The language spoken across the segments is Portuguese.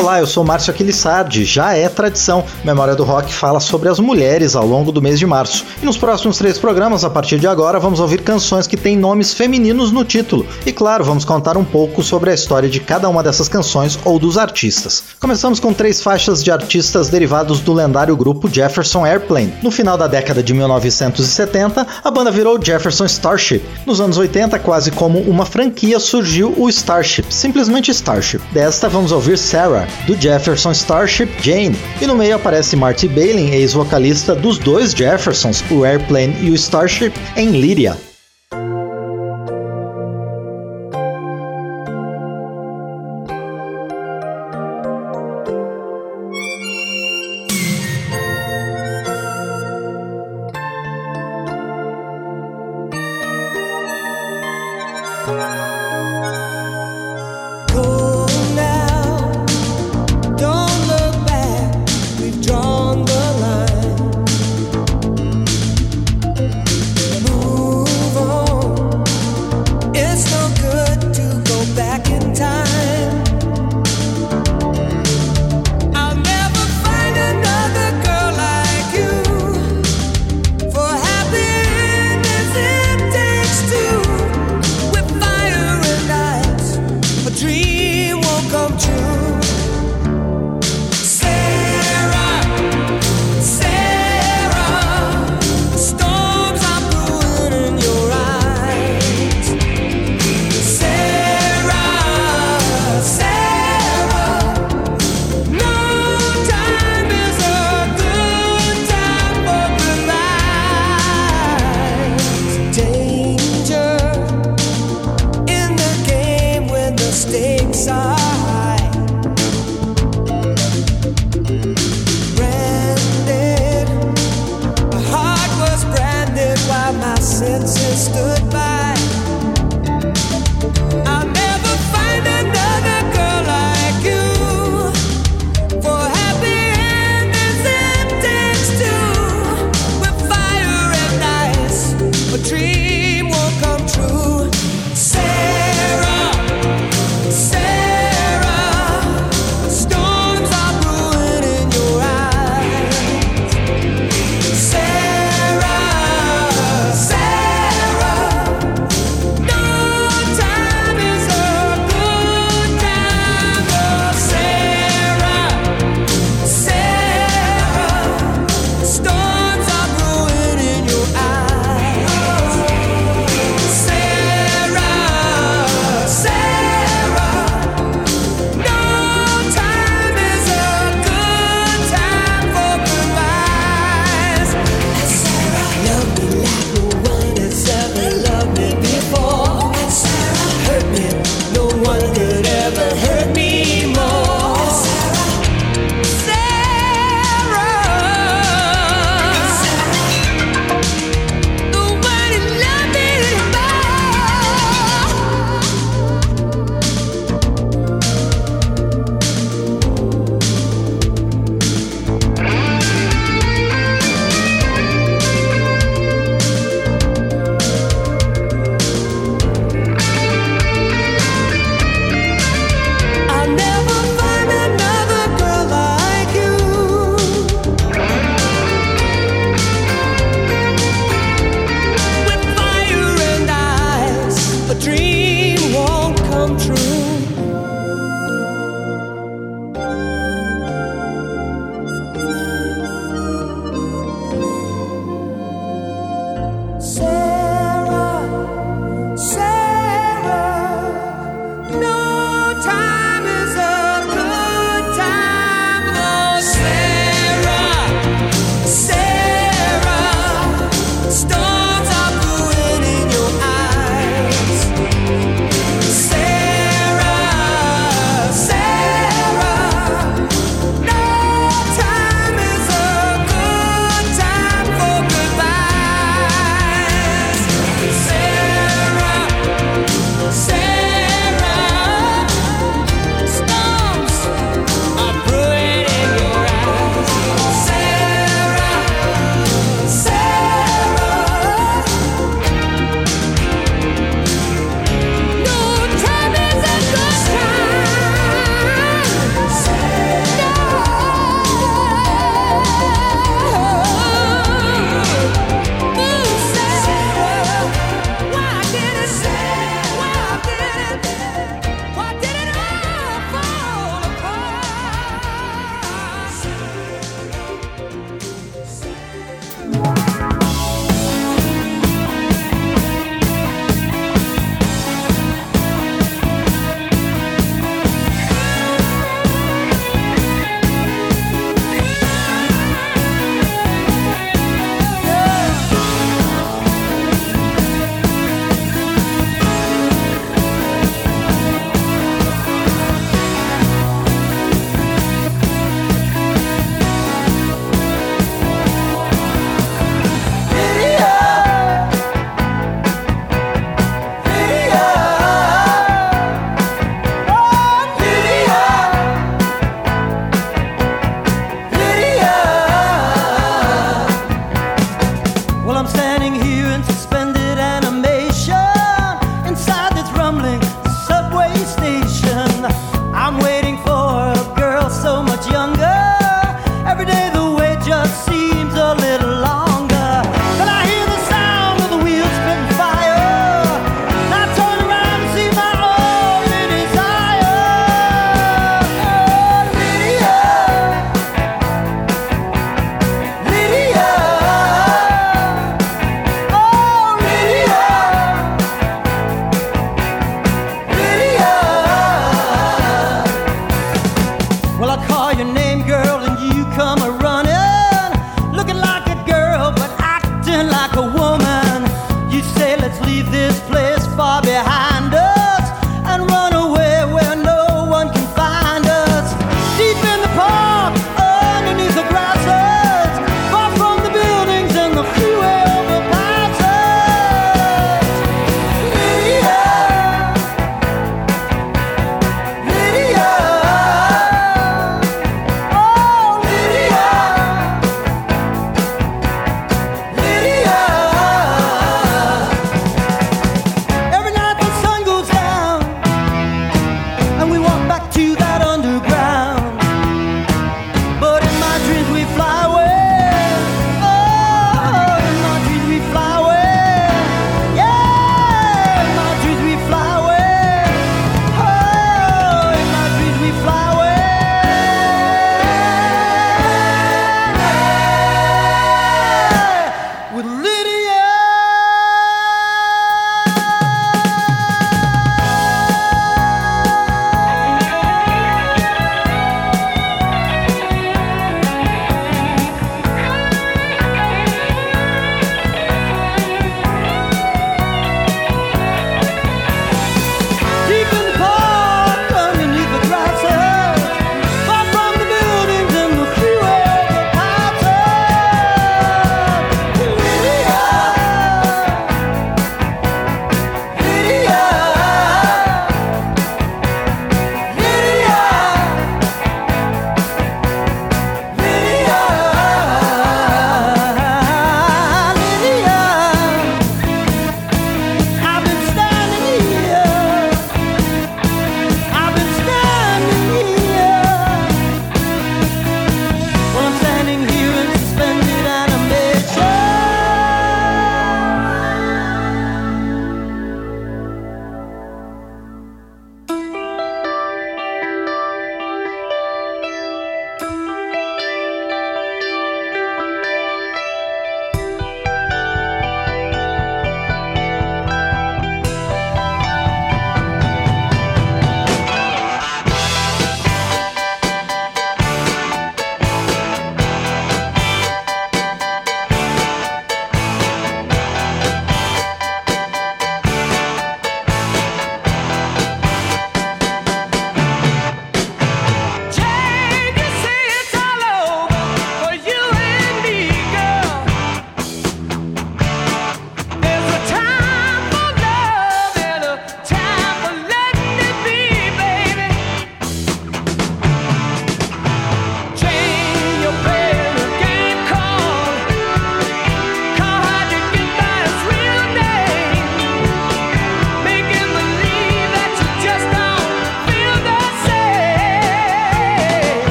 Olá, eu sou Márcio Aquilissardi. Já é tradição. Memória do Rock fala sobre as mulheres ao longo do mês de março. E nos próximos três programas, a partir de agora, vamos ouvir canções que têm nomes femininos no título. E claro, vamos contar um pouco sobre a história de cada uma dessas canções ou dos artistas. Começamos com três faixas de artistas derivados do lendário grupo Jefferson Airplane. No final da década de 1970, a banda virou Jefferson Starship. Nos anos 80, quase como uma franquia, surgiu o Starship, simplesmente Starship. Desta, vamos ouvir Sarah, do Jefferson Starship Jane, e no meio aparece Marty Balin, ex-vocalista dos dois Jeffersons, o Airplane e o Starship, em Lydia.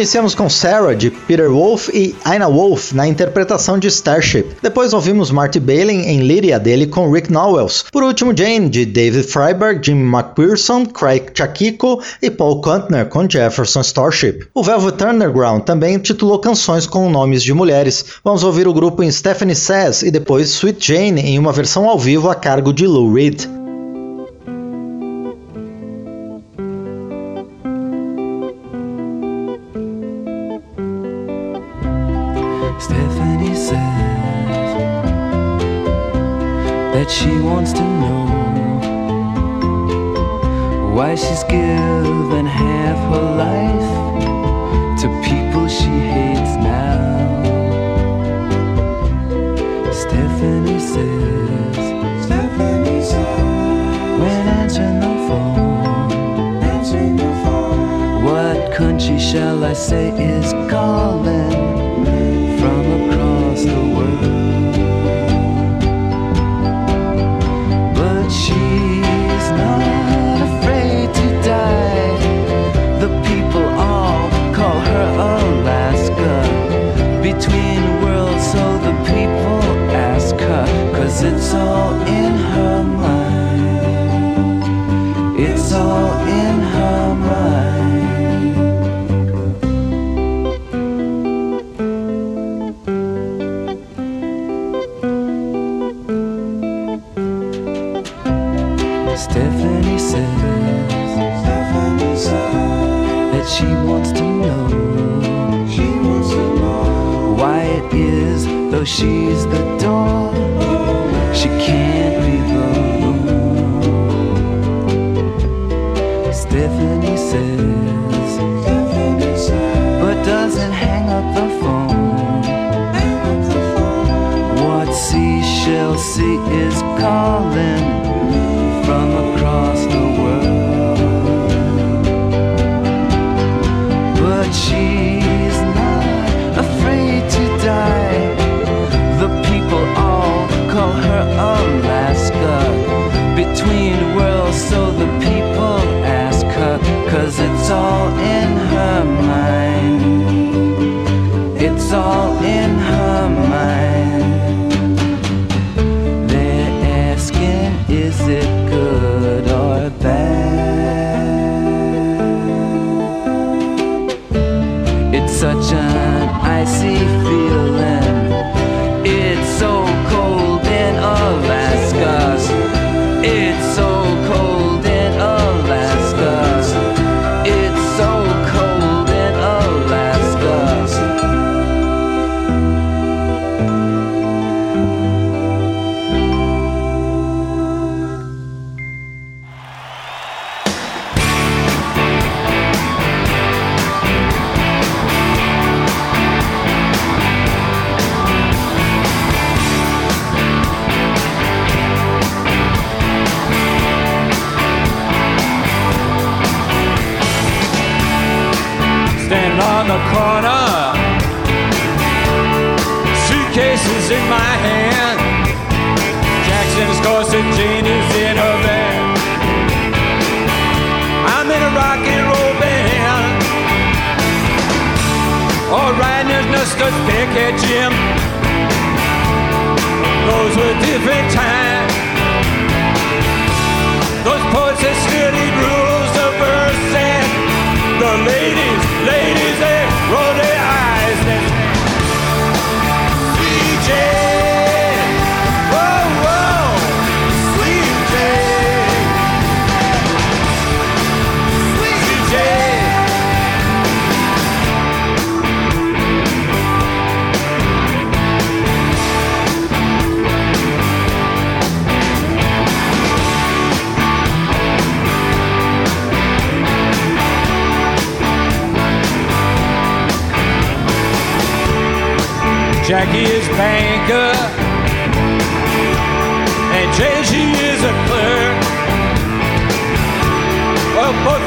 Iniciamos com Sarah, de Peter Wolf e Ina Wolf na interpretação de Starship. Depois ouvimos Marty Balin em Lyria dele com Rick Nowels. Por último, Jane, de David Freiberg, Jim McPherson, Craig Chakiko e Paul Kuntner com Jefferson Starship. O Velvet Underground também titulou canções com nomes de mulheres. Vamos ouvir o grupo em Stephanie Says e depois Sweet Jane em uma versão ao vivo a cargo de Lou Reed.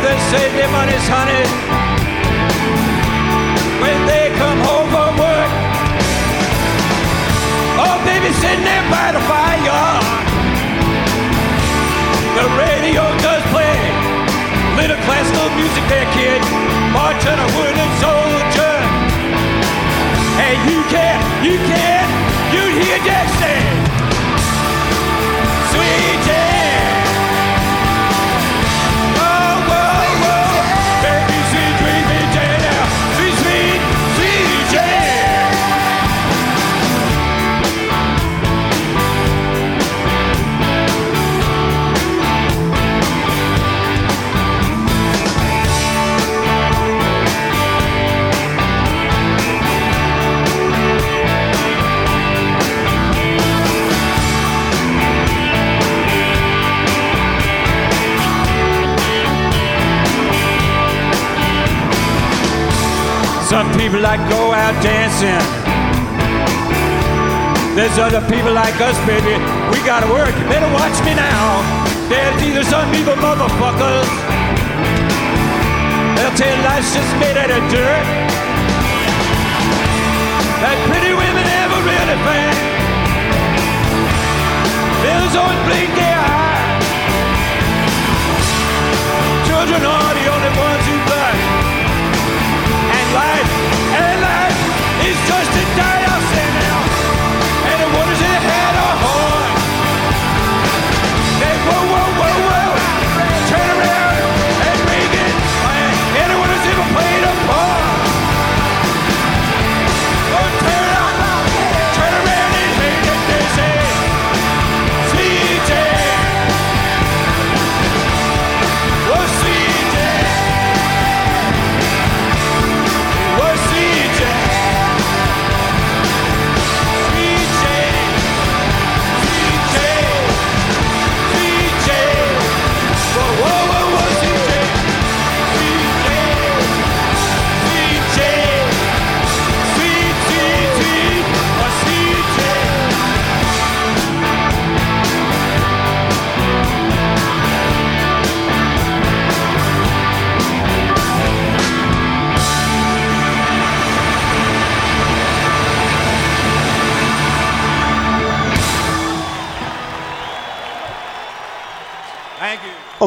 Well, both they save their money's honey when they come home from work. Oh, baby, sitting there by the fire. The radio does play little classical music there, kid. march on a wooden soldier. And you can't, you can't, you'd hear Jack say, Some people like go out dancing. There's other people like us, baby. We gotta work. You better watch me now. There's either some evil motherfuckers. They'll tell life's just made out of dirt. That pretty women ever really think. Bills always blink their eyes. Children are the only ones who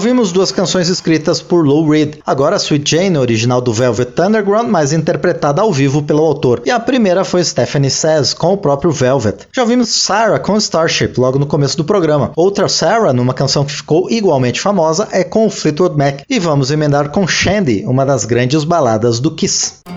Ouvimos duas canções escritas por Lou Reed. Agora Sweet Jane, original do Velvet Underground, mas interpretada ao vivo pelo autor. E a primeira foi Stephanie Says, com o próprio Velvet. Já ouvimos Sarah com Starship, logo no começo do programa. Outra Sarah, numa canção que ficou igualmente famosa, é com o Fleetwood Mac. E vamos emendar com Shandy, uma das grandes baladas do Kiss.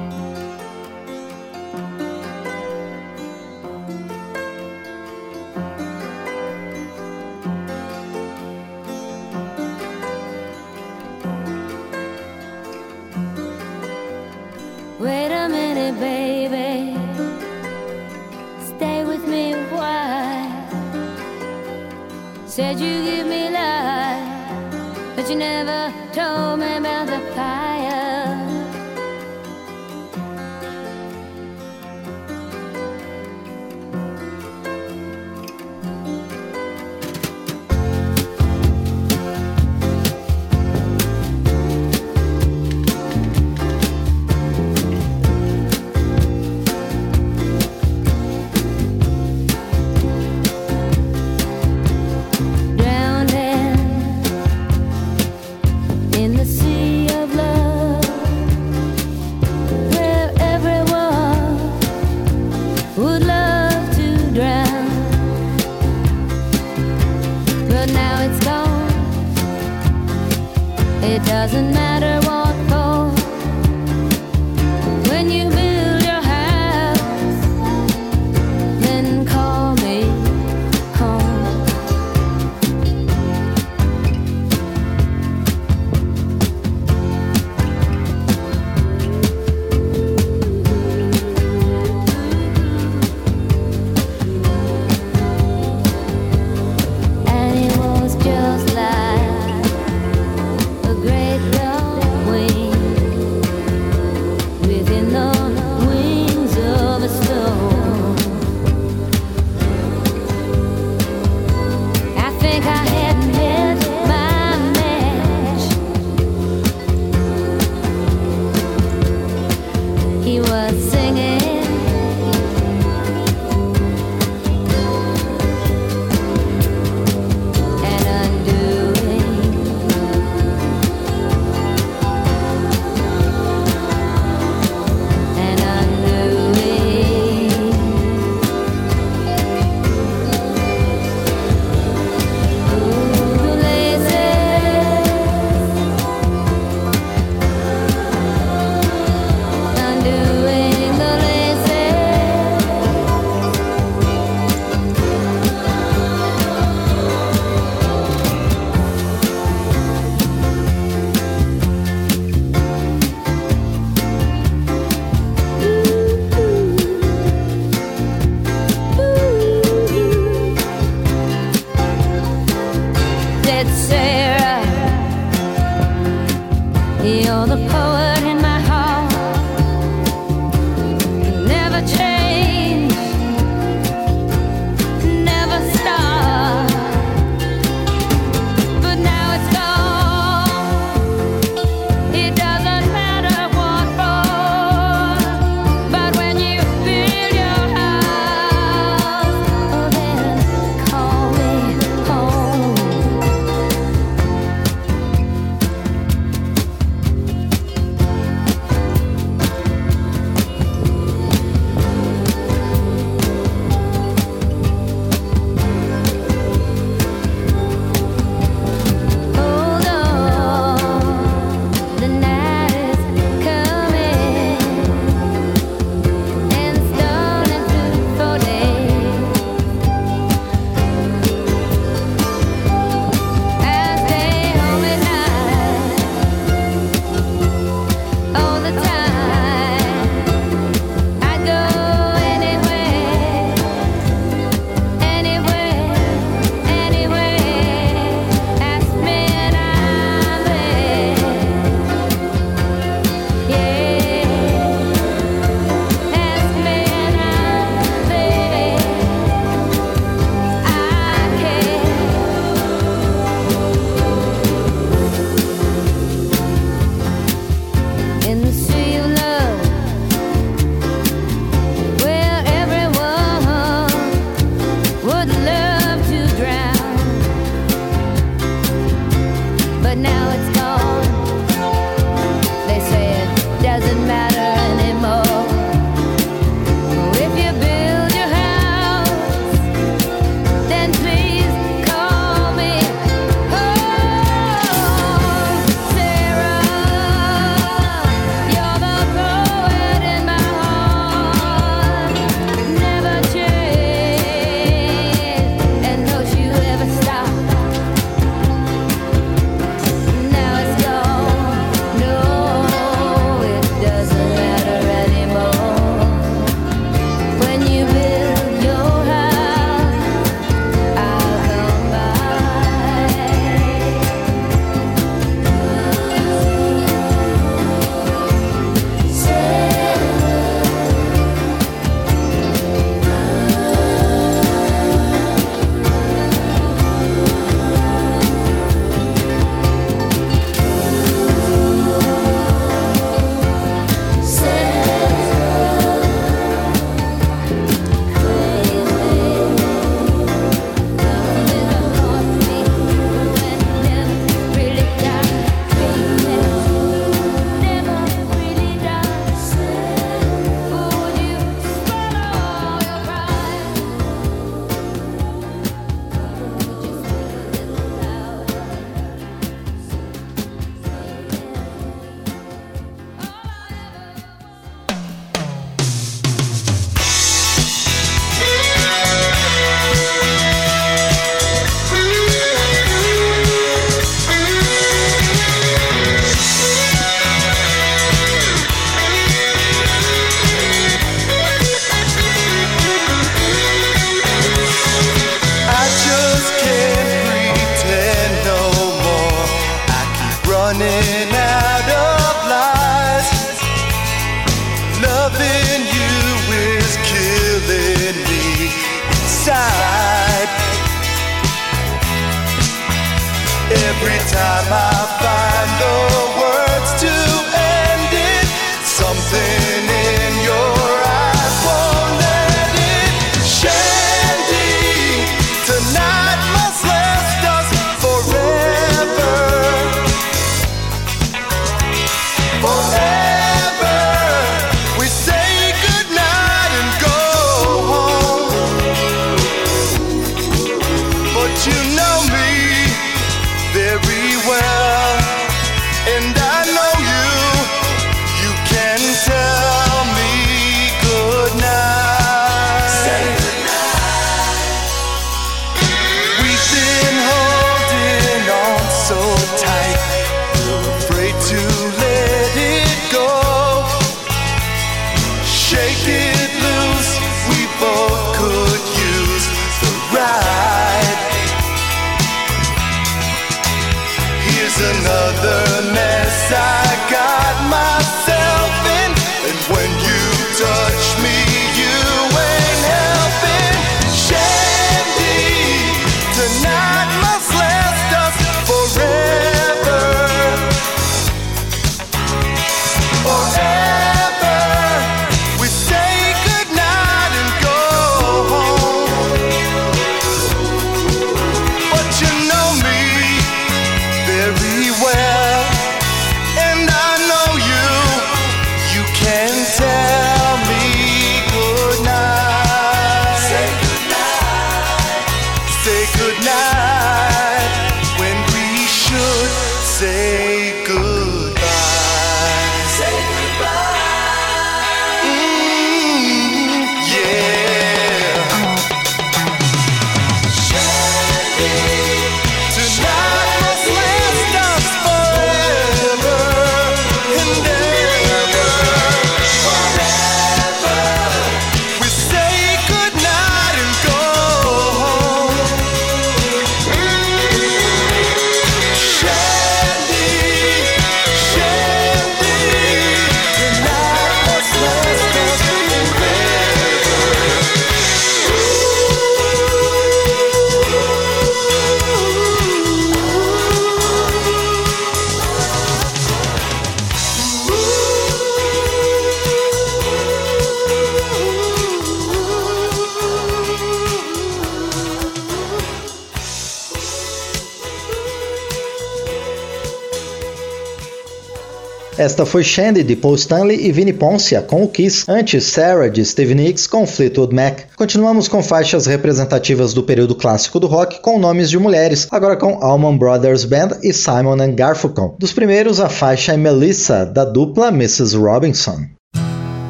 Esta foi Shandy de Paul Stanley e Vinnie Poncia com o Kiss, antes Sarah de Steve Nicks com Fleetwood Mac. Continuamos com faixas representativas do período clássico do rock com nomes de mulheres, agora com Allman Brothers Band e Simon Garfunkel. Dos primeiros, a faixa é Melissa, da dupla Mrs. Robinson.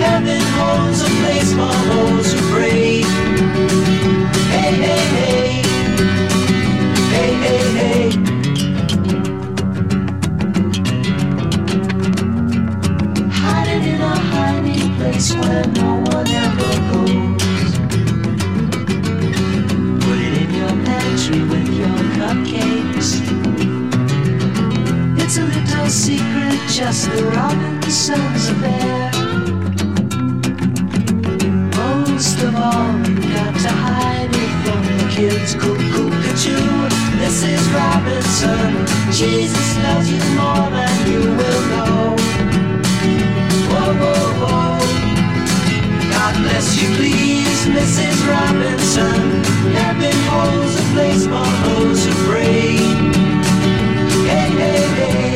Heaven holds a place for those who pray. Hey, hey, hey. Hey, hey, hey. Hiding in a hiding place where no one ever goes. Put it in your pantry with your cupcakes. It's a little secret, just the Robinsons affair. Of all, you got to hide it from the kids. Cuckoo, cuckoo, Mrs. Robinson. Jesus loves you more than you will know. Whoa, whoa, whoa. God bless you, please, Mrs. Robinson. Heaven holds a place for those who pray. Hey, hey. Hey,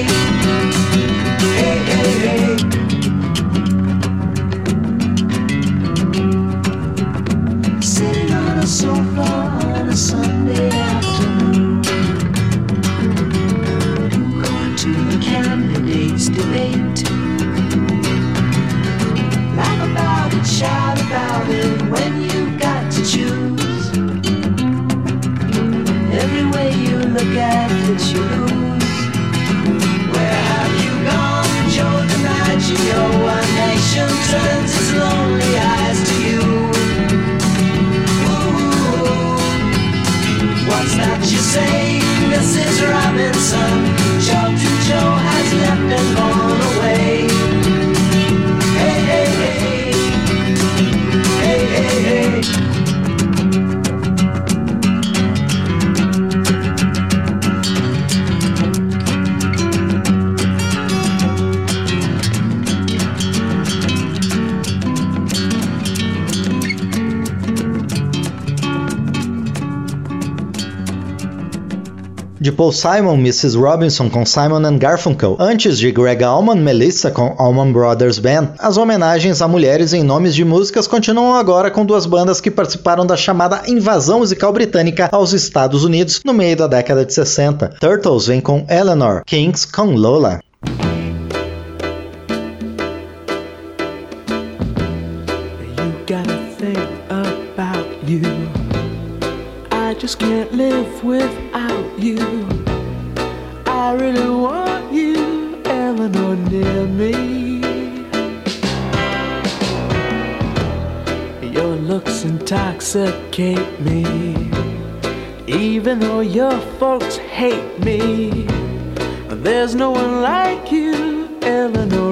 Paul Simon, Mrs. Robinson com Simon and Garfunkel. Antes de Greg Allman, Melissa com Allman Brothers Band. As homenagens a mulheres em nomes de músicas continuam agora com duas bandas que participaram da chamada invasão musical britânica aos Estados Unidos no meio da década de 60. Turtles vem com Eleanor, Kings com Lola. Just can't live without you. I really want you, Eleanor, near me. Your looks intoxicate me. Even though your folks hate me, there's no one like you, Eleanor,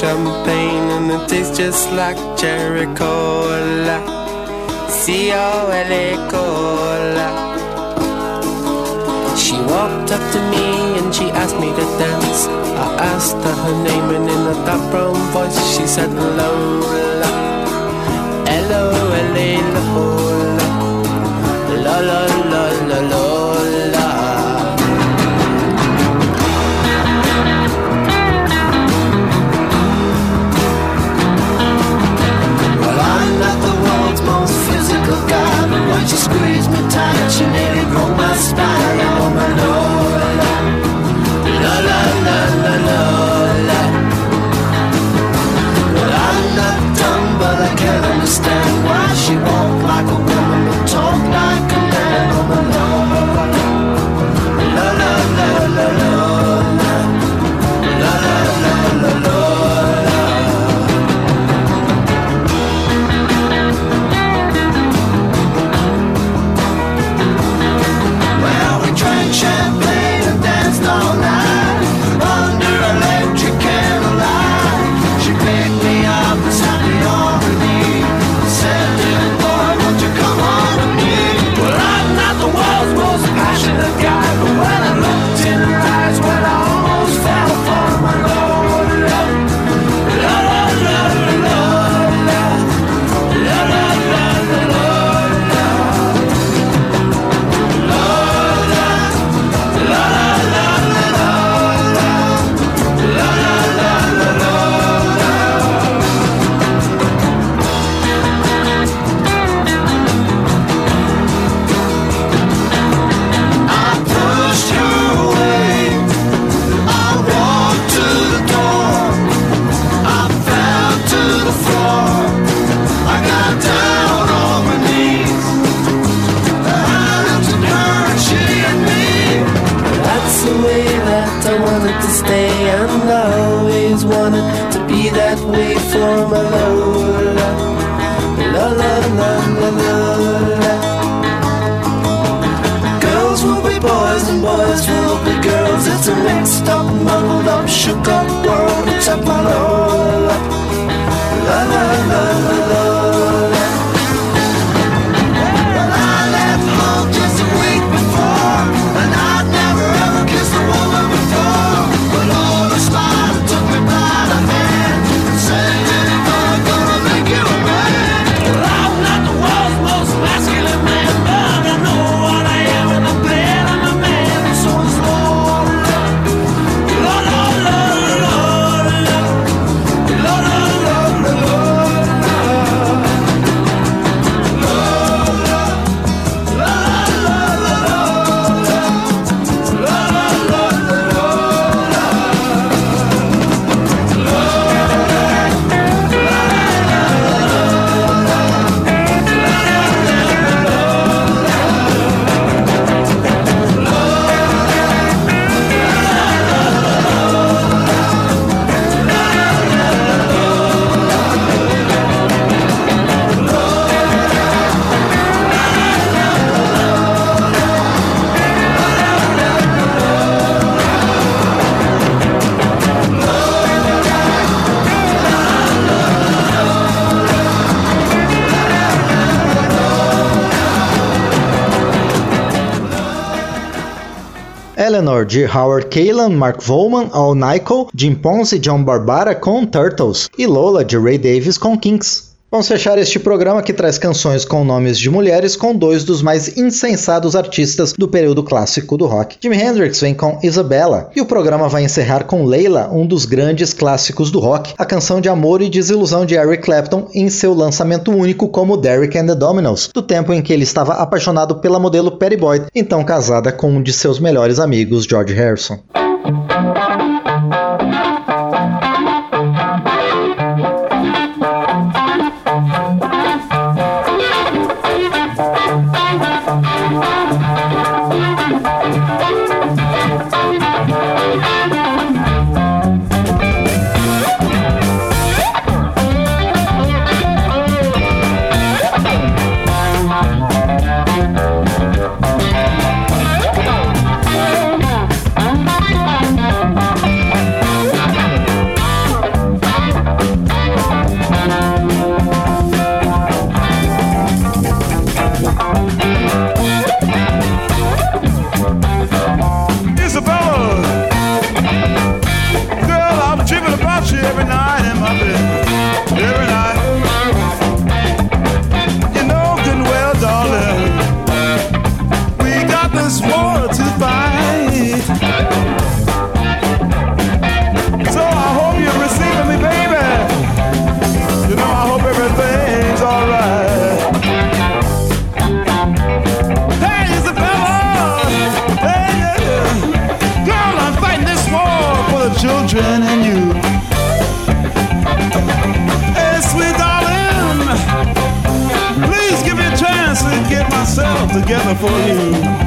champagne and it tastes just like cherry cola C-O-L-A cola. She walked up to me and she asked me to dance. I asked her her name and in a dark brown voice she said Lola. L-O-L-A Lola La la la la God, but once you squeeze me tight, you nearly broke my spine. I'm on my nose. Eleanor, de Howard Kaylan, Mark Volman, Al Nichol, Jim Ponce e John Barbara com Turtles, e Lola, de Ray Davis com Kinks. Vamos fechar este programa que traz canções com nomes de mulheres com dois dos mais insensados artistas do período clássico do rock. Jimi Hendrix vem com Isabella, e o programa vai encerrar com Leila, um dos grandes clássicos do rock, a canção de amor e desilusão de Eric Clapton em seu lançamento único como Derek and the Dominos, do tempo em que ele estava apaixonado pela modelo Patty Boyd, então casada com um de seus melhores amigos, George Harrison. For you.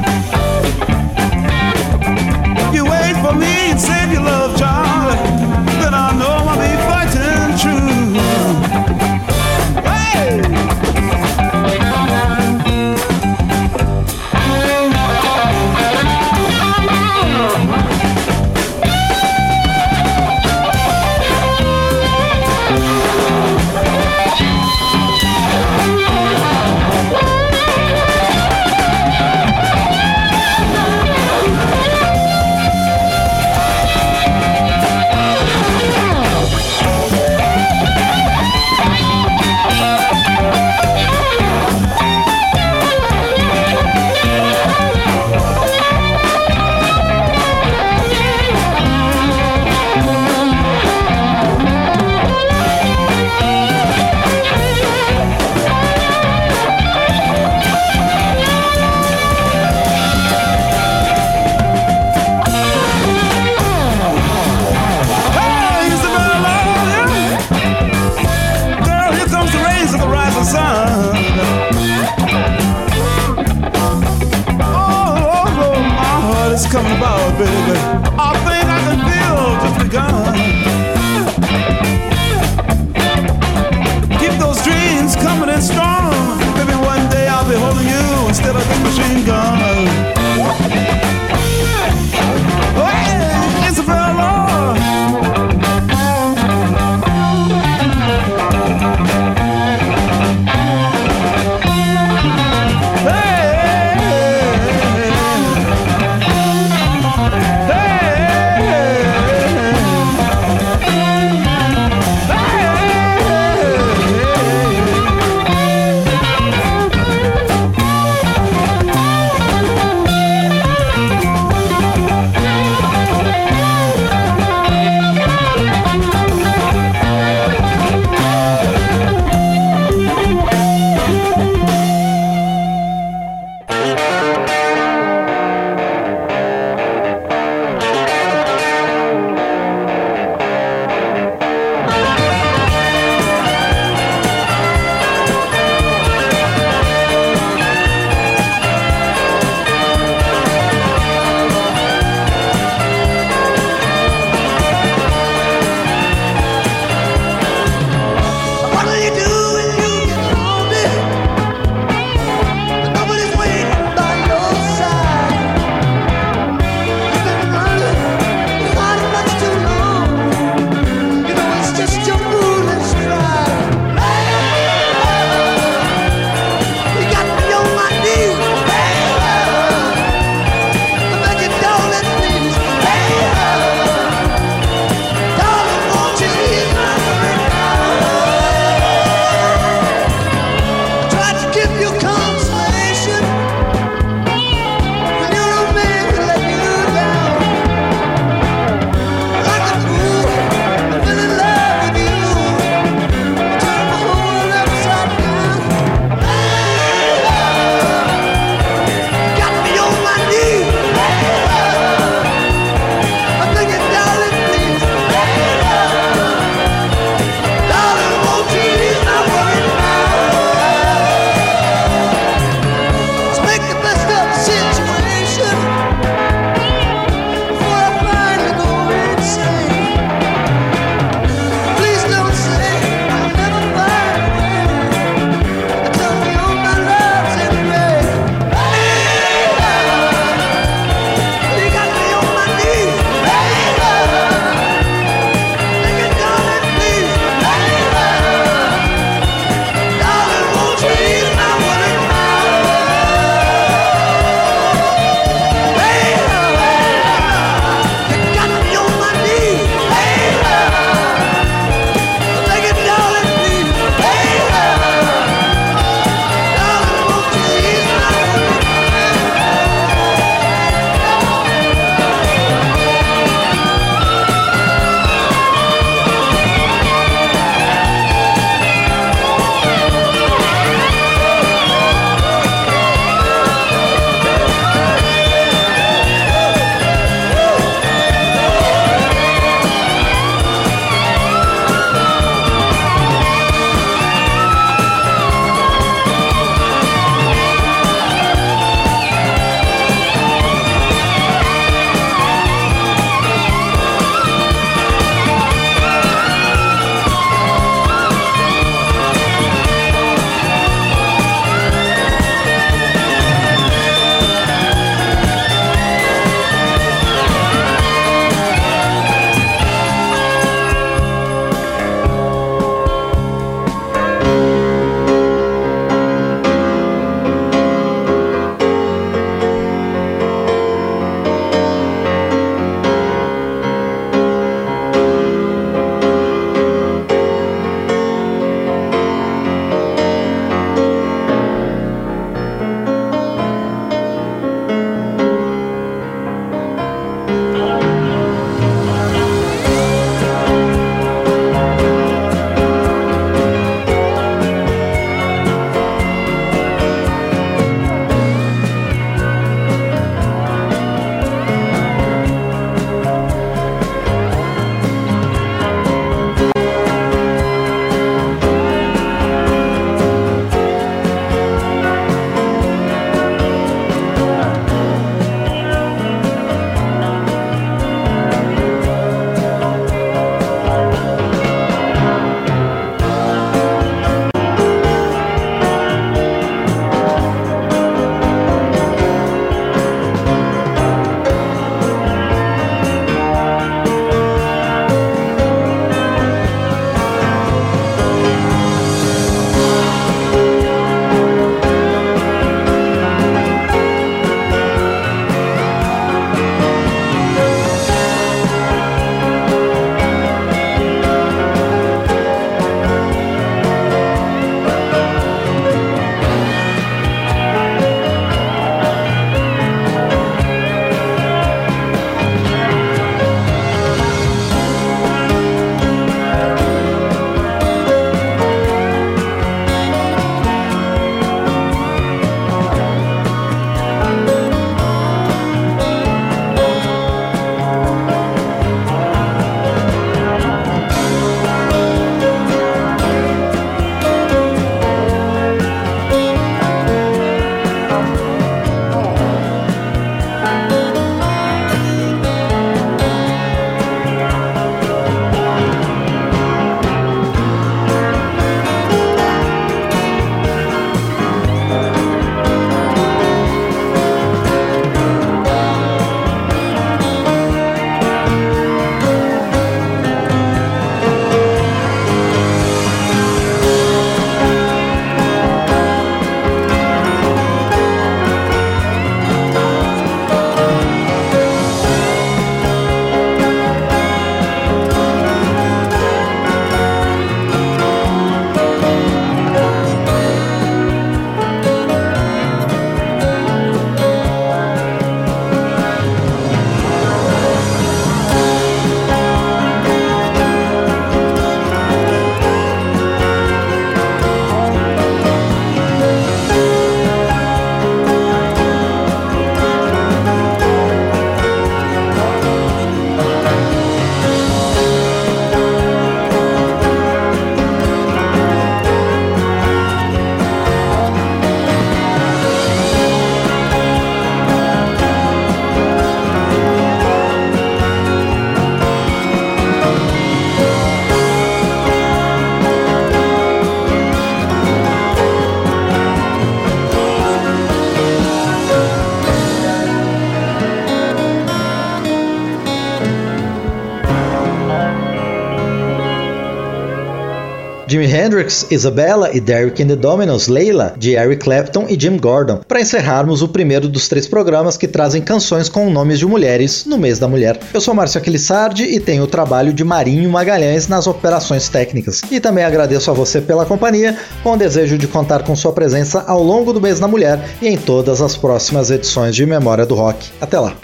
Hendrix, Isabella e Derek and the Dominos, Leila, de Eric Clapton e Jim Gordon, para encerrarmos o primeiro dos três programas que trazem canções com nomes de mulheres no mês da mulher. Eu sou Márcio Aquilissardi e tenho o trabalho de Marinho Magalhães nas operações técnicas. E também agradeço a você pela companhia, com o desejo de contar com sua presença ao longo do mês da mulher e em todas as próximas edições de Memória do Rock. Até lá!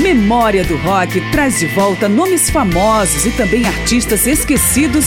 Memória do Rock traz de volta nomes famosos e também artistas esquecidos